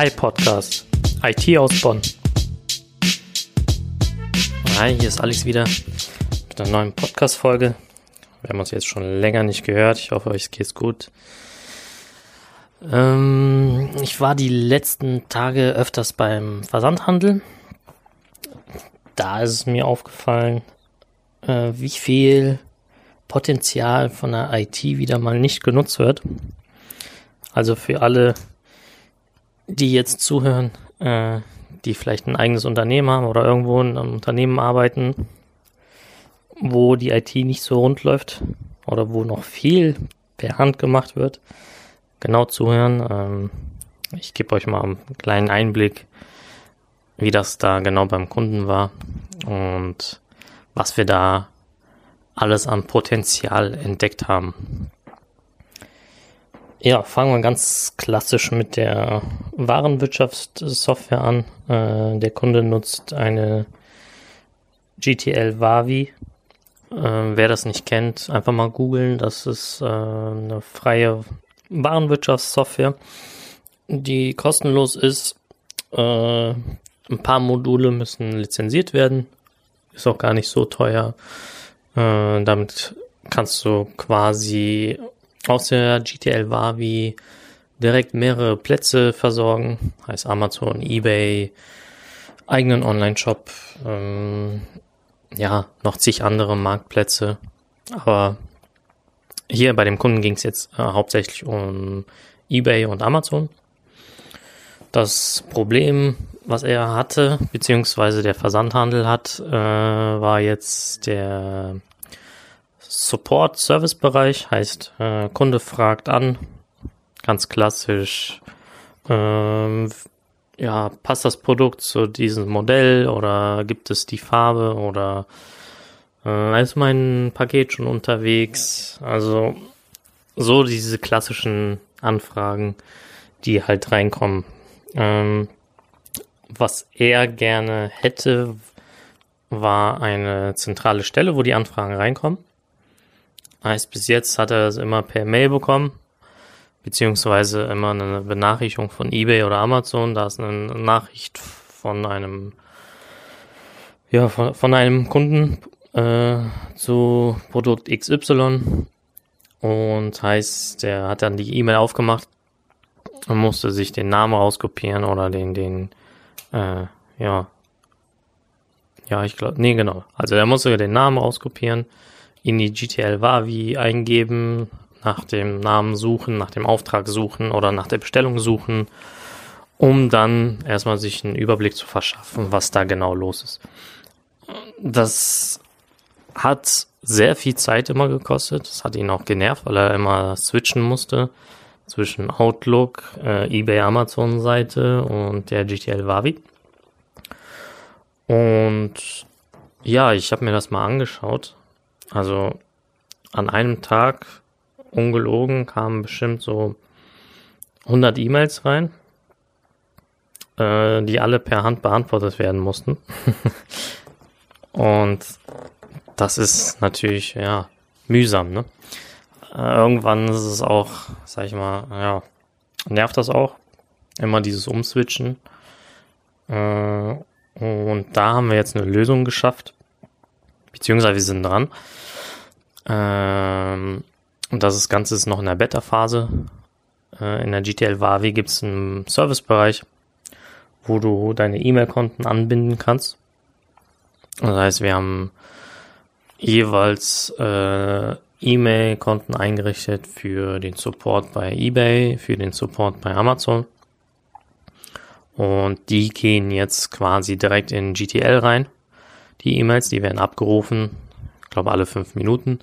Hi Podcast, IT aus Bonn. Hi, hier ist Alex wieder mit einer neuen Podcast-Folge. Wir haben uns jetzt schon länger nicht gehört. Ich hoffe, euch geht's gut. Ähm, ich war die letzten Tage öfters beim Versandhandel. Da ist es mir aufgefallen, äh, wie viel Potenzial von der IT wieder mal nicht genutzt wird. Also für alle, die jetzt zuhören, äh, die vielleicht ein eigenes Unternehmen haben oder irgendwo in einem Unternehmen arbeiten, wo die IT nicht so rund läuft oder wo noch viel per Hand gemacht wird, genau zuhören. Ähm, ich gebe euch mal einen kleinen Einblick, wie das da genau beim Kunden war und was wir da alles an Potenzial entdeckt haben. Ja, fangen wir ganz klassisch mit der Warenwirtschaftssoftware an. Äh, der Kunde nutzt eine GTL Wavi. Äh, wer das nicht kennt, einfach mal googeln. Das ist äh, eine freie Warenwirtschaftssoftware, die kostenlos ist. Äh, ein paar Module müssen lizenziert werden. Ist auch gar nicht so teuer. Äh, damit kannst du quasi aus der GTL Wavi direkt mehrere Plätze versorgen, heißt Amazon, eBay, eigenen Online-Shop, ähm, ja, noch zig andere Marktplätze. Aber hier bei dem Kunden ging es jetzt äh, hauptsächlich um eBay und Amazon. Das Problem, was er hatte, beziehungsweise der Versandhandel hat, äh, war jetzt der Support-Service-Bereich heißt, äh, Kunde fragt an, ganz klassisch, ähm, ja, passt das Produkt zu diesem Modell oder gibt es die Farbe oder äh, ist mein Paket schon unterwegs? Also so diese klassischen Anfragen, die halt reinkommen. Ähm, was er gerne hätte, war eine zentrale Stelle, wo die Anfragen reinkommen. Heißt, bis jetzt hat er es immer per Mail bekommen, beziehungsweise immer eine Benachrichtigung von eBay oder Amazon. Da ist eine Nachricht von einem, ja, von, von einem Kunden äh, zu Produkt XY und heißt, der hat dann die E-Mail aufgemacht und musste sich den Namen rauskopieren oder den, den, äh, ja, ja, ich glaube, nee, genau. Also er musste den Namen rauskopieren in die GTL Wavi eingeben, nach dem Namen suchen, nach dem Auftrag suchen oder nach der Bestellung suchen, um dann erstmal sich einen Überblick zu verschaffen, was da genau los ist. Das hat sehr viel Zeit immer gekostet. Das hat ihn auch genervt, weil er immer switchen musste zwischen Outlook, äh, eBay, Amazon Seite und der GTL Wavi. Und ja, ich habe mir das mal angeschaut also an einem Tag, ungelogen, kamen bestimmt so 100 E-Mails rein, äh, die alle per Hand beantwortet werden mussten. Und das ist natürlich, ja, mühsam, ne? Äh, irgendwann ist es auch, sag ich mal, ja, nervt das auch. Immer dieses Umswitchen. Äh, und da haben wir jetzt eine Lösung geschafft. Beziehungsweise wir sind dran. Ähm, und das Ganze ist noch in der Beta-Phase. Äh, in der GTL Wavi gibt es einen Servicebereich, wo du deine E-Mail-Konten anbinden kannst. Das heißt, wir haben jeweils äh, E-Mail-Konten eingerichtet für den Support bei eBay, für den Support bei Amazon. Und die gehen jetzt quasi direkt in GTL rein. Die E-Mails, die werden abgerufen ich glaube alle fünf Minuten.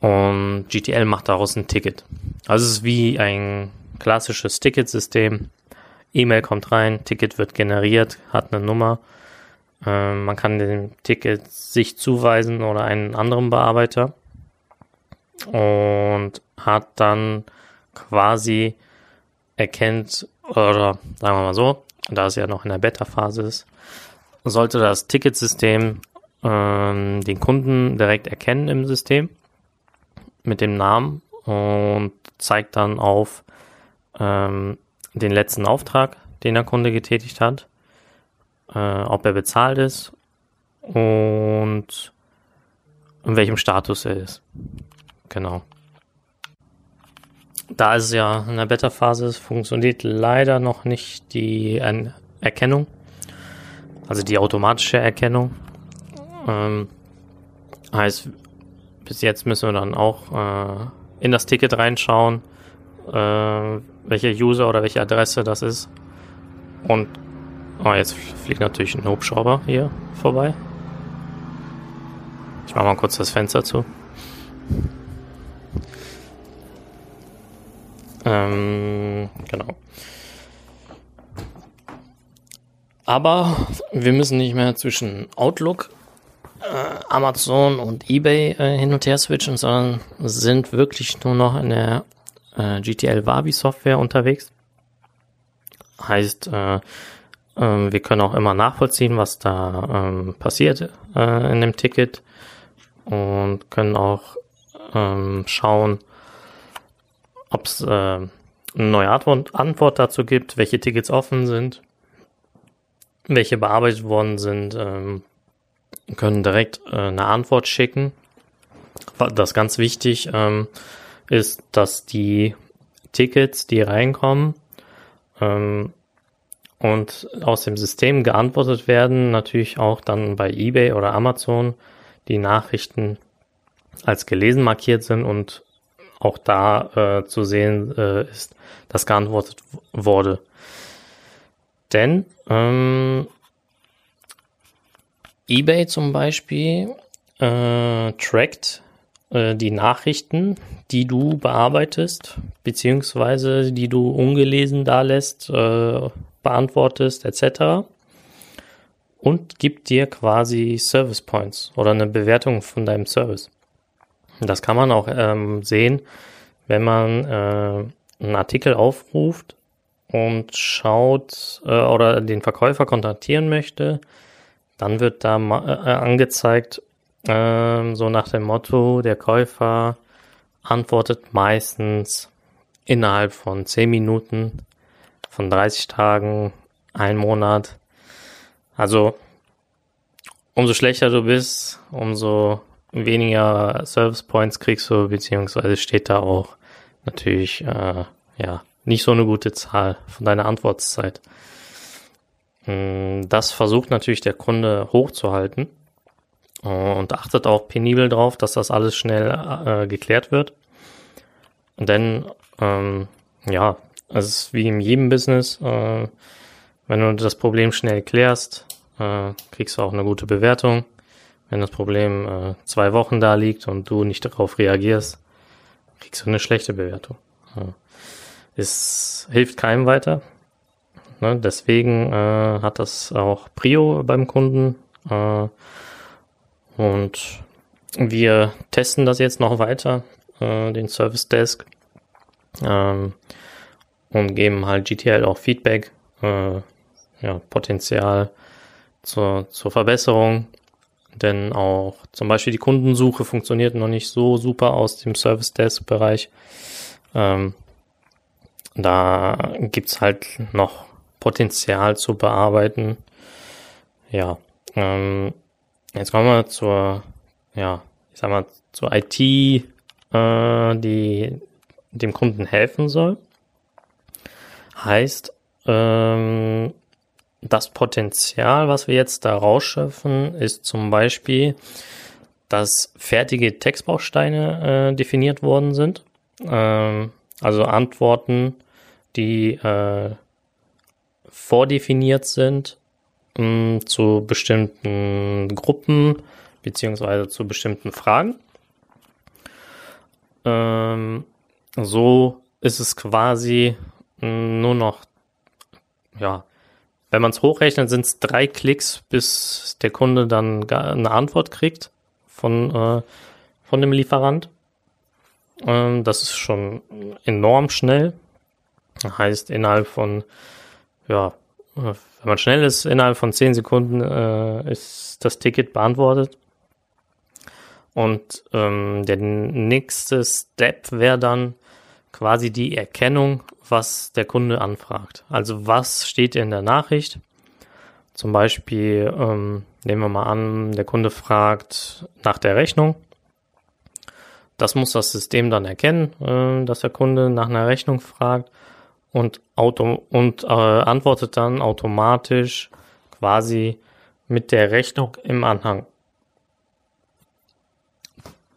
Und GTL macht daraus ein Ticket. Also es ist wie ein klassisches Ticketsystem. E-Mail kommt rein, Ticket wird generiert, hat eine Nummer. Äh, man kann dem Ticket sich zuweisen oder einen anderen Bearbeiter und hat dann quasi erkennt, oder sagen wir mal so, da es ja noch in der Beta-Phase ist, sollte das Ticketsystem ähm, den Kunden direkt erkennen im System mit dem Namen und zeigt dann auf, ähm, den letzten Auftrag, den der Kunde getätigt hat, äh, ob er bezahlt ist und in welchem Status er ist. Genau. Da es ja in der Beta-Phase ist, funktioniert leider noch nicht die Erkennung, also die automatische Erkennung. Ähm, heißt, bis jetzt müssen wir dann auch äh, in das Ticket reinschauen, äh, welcher User oder welche Adresse das ist. Und oh, jetzt fliegt natürlich ein Hubschrauber hier vorbei. Ich mache mal kurz das Fenster zu. Ähm, genau. Aber wir müssen nicht mehr zwischen Outlook, äh, Amazon und eBay äh, hin und her switchen, sondern sind wirklich nur noch in der äh, GTL Wabi Software unterwegs. Heißt, äh, äh, wir können auch immer nachvollziehen, was da ähm, passiert äh, in dem Ticket und können auch ähm, schauen, ob es äh, eine neue Antwort dazu gibt, welche Tickets offen sind, welche bearbeitet worden sind, ähm, können direkt äh, eine Antwort schicken. Das ganz wichtig ähm, ist, dass die Tickets, die reinkommen ähm, und aus dem System geantwortet werden, natürlich auch dann bei eBay oder Amazon die Nachrichten als gelesen markiert sind und auch da äh, zu sehen äh, ist, dass geantwortet wurde. Denn ähm, eBay zum Beispiel äh, trackt äh, die Nachrichten, die du bearbeitest, beziehungsweise die du ungelesen da lässt, äh, beantwortest, etc. Und gibt dir quasi Service Points oder eine Bewertung von deinem Service. Das kann man auch ähm, sehen, wenn man äh, einen Artikel aufruft und schaut äh, oder den Verkäufer kontaktieren möchte, dann wird da äh, angezeigt, äh, so nach dem Motto, der Käufer antwortet meistens innerhalb von 10 Minuten, von 30 Tagen, ein Monat. Also umso schlechter du bist, umso weniger Service Points kriegst du, beziehungsweise steht da auch natürlich, äh, ja, nicht so eine gute Zahl von deiner Antwortzeit. Hm, das versucht natürlich der Kunde hochzuhalten und achtet auch penibel drauf, dass das alles schnell äh, geklärt wird. Denn, ähm, ja, es ist wie in jedem Business, äh, wenn du das Problem schnell klärst, äh, kriegst du auch eine gute Bewertung. Wenn das Problem äh, zwei Wochen da liegt und du nicht darauf reagierst, kriegst du eine schlechte Bewertung. Ja. Es hilft keinem weiter. Ne? Deswegen äh, hat das auch Prio beim Kunden. Äh, und wir testen das jetzt noch weiter, äh, den Service Desk. Ähm, und geben halt GTL auch Feedback, äh, ja, Potenzial zur, zur Verbesserung denn auch zum Beispiel die Kundensuche funktioniert noch nicht so super aus dem Service Desk Bereich. Ähm, da gibt's halt noch Potenzial zu bearbeiten. Ja, ähm, jetzt kommen wir zur, ja, ich sag mal, zur IT, äh, die dem Kunden helfen soll. Heißt, ähm, das Potenzial, was wir jetzt da rausschöpfen, ist zum Beispiel, dass fertige Textbausteine äh, definiert worden sind. Ähm, also Antworten, die äh, vordefiniert sind mh, mm, zu bestimmten Gruppen beziehungsweise zu bestimmten Fragen. Ähm, so ist es quasi nur noch ja, wenn man es hochrechnet, sind es drei Klicks, bis der Kunde dann eine Antwort kriegt von, äh, von dem Lieferant. Ähm, das ist schon enorm schnell. Heißt, innerhalb von, ja, wenn man schnell ist, innerhalb von zehn Sekunden äh, ist das Ticket beantwortet. Und ähm, der nächste Step wäre dann, quasi die Erkennung, was der Kunde anfragt. Also was steht in der Nachricht? Zum Beispiel ähm, nehmen wir mal an, der Kunde fragt nach der Rechnung. Das muss das System dann erkennen, äh, dass der Kunde nach einer Rechnung fragt und, auto und äh, antwortet dann automatisch quasi mit der Rechnung im Anhang.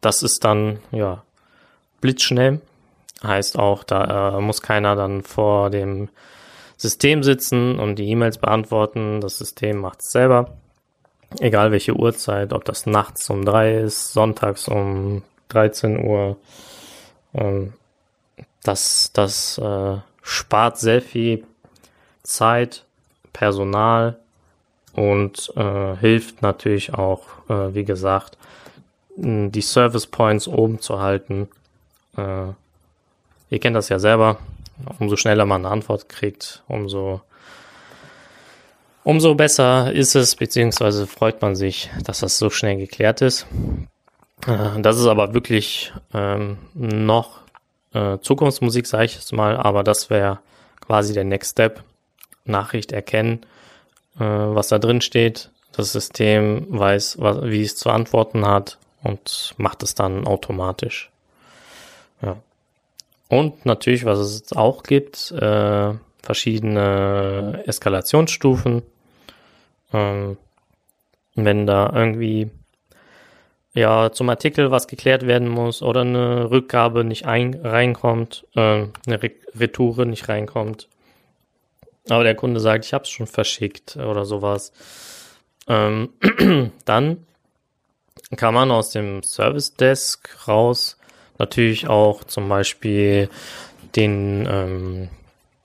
Das ist dann ja blitzschnell. Heißt auch, da äh, muss keiner dann vor dem System sitzen und die E-Mails beantworten. Das System macht es selber. Egal welche Uhrzeit, ob das nachts um drei ist, sonntags um 13 Uhr. Ähm, das das äh, spart sehr viel Zeit, Personal und äh, hilft natürlich auch, äh, wie gesagt, die Service Points oben zu halten. Äh, ihr kennt das ja selber. Umso schneller man eine Antwort kriegt, umso umso besser ist es, beziehungsweise freut man sich, dass das so schnell geklärt ist. Äh, das ist aber wirklich ähm, noch äh, Zukunftsmusik, sage ich jetzt mal, aber das wäre quasi der Next Step. Nachricht erkennen, äh, was da drin steht. Das System weiß, was, wie es zu antworten hat und macht es dann automatisch. Ja. Und natürlich, was es auch gibt, äh, verschiedene Eskalationsstufen. Ähm, wenn da irgendwie ja zum Artikel was geklärt werden muss oder eine Rückgabe nicht ein, reinkommt, äh, eine Re Retoure nicht reinkommt. Aber der Kunde sagt, ich habe es schon verschickt oder sowas. Ähm, dann kann man aus dem Service Desk raus natürlich auch zum Beispiel den ähm,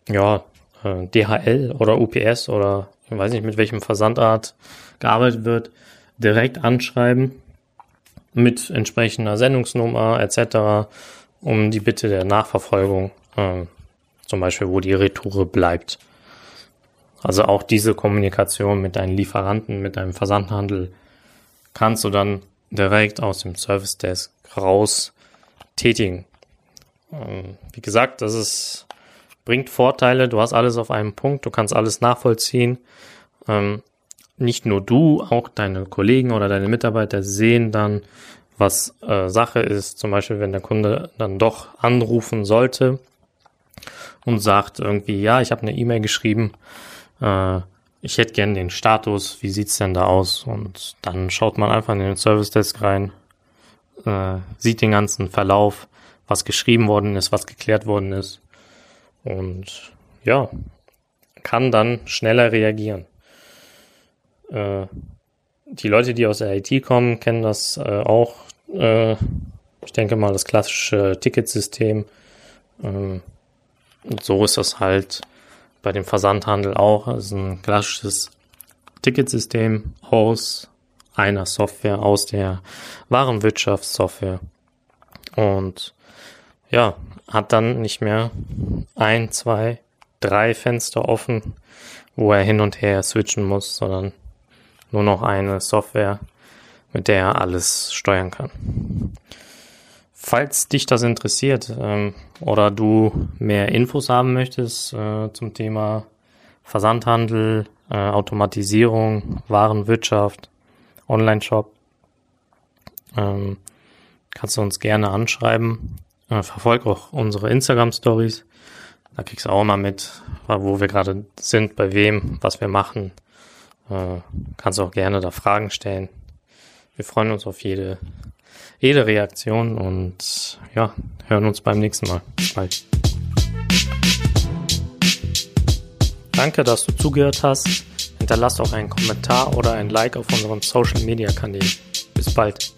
ja, äh, DHL oder UPS oder ich weiß nicht mit welchem Versandart gearbeitet wird, direkt anschreiben mit entsprechender Sendungsnummer etc., um die Bitte der Nachverfolgung, äh, zum Beispiel wo die Retoure bleibt. Also auch diese Kommunikation mit deinen Lieferanten, mit deinem Versandhandel kannst du dann direkt aus dem Service Desk raus tätigen. Ähm, wie gesagt, das ist, bringt Vorteile. Du hast alles auf einem Punkt. Du kannst alles nachvollziehen. Ähm, nicht nur du, auch deine Kollegen oder deine Mitarbeiter sehen dann, was äh, Sache ist. Zum Beispiel, wenn der Kunde dann doch anrufen sollte und sagt irgendwie, ja, ich habe eine E-Mail geschrieben, äh, ich hätte gern den Status, wie sieht's denn da aus? Und dann schaut man einfach in den Service Desk rein, äh, sieht den ganzen Verlauf, was geschrieben worden ist, was geklärt worden ist und ja, kann dann schneller reagieren. Äh, die Leute, die aus der IT kommen, kennen das äh, auch. Äh, ich denke mal, das klassische Ticketsystem. Ähm, so ist das halt bei dem Versandhandel auch. Es ist ein klassisches Ticketsystem aus einer Software, aus der Warenwirtschaftssoftware. Und ja, hat dann nicht mehr ein, zwei, drei Fenster offen, wo er hin und her switchen muss, sondern nur noch eine Software, mit der er alles steuern kann. Falls dich das interessiert ähm, oder du mehr Infos haben möchtest äh, zum Thema Versandhandel, äh, Automatisierung, Warenwirtschaft, Online-Shop, ähm, kannst du uns gerne anschreiben. Äh, verfolg auch unsere Instagram-Stories. Da kriegst du auch mal mit, wo wir gerade sind, bei wem, was wir machen. Äh, kannst auch gerne da Fragen stellen. Wir freuen uns auf jede, jede Reaktion und ja, hören uns beim nächsten Mal. Bye. Danke, dass du zugehört hast. Hinterlass auch einen Kommentar oder ein Like auf unseren Social Media Kanälen. Bis bald.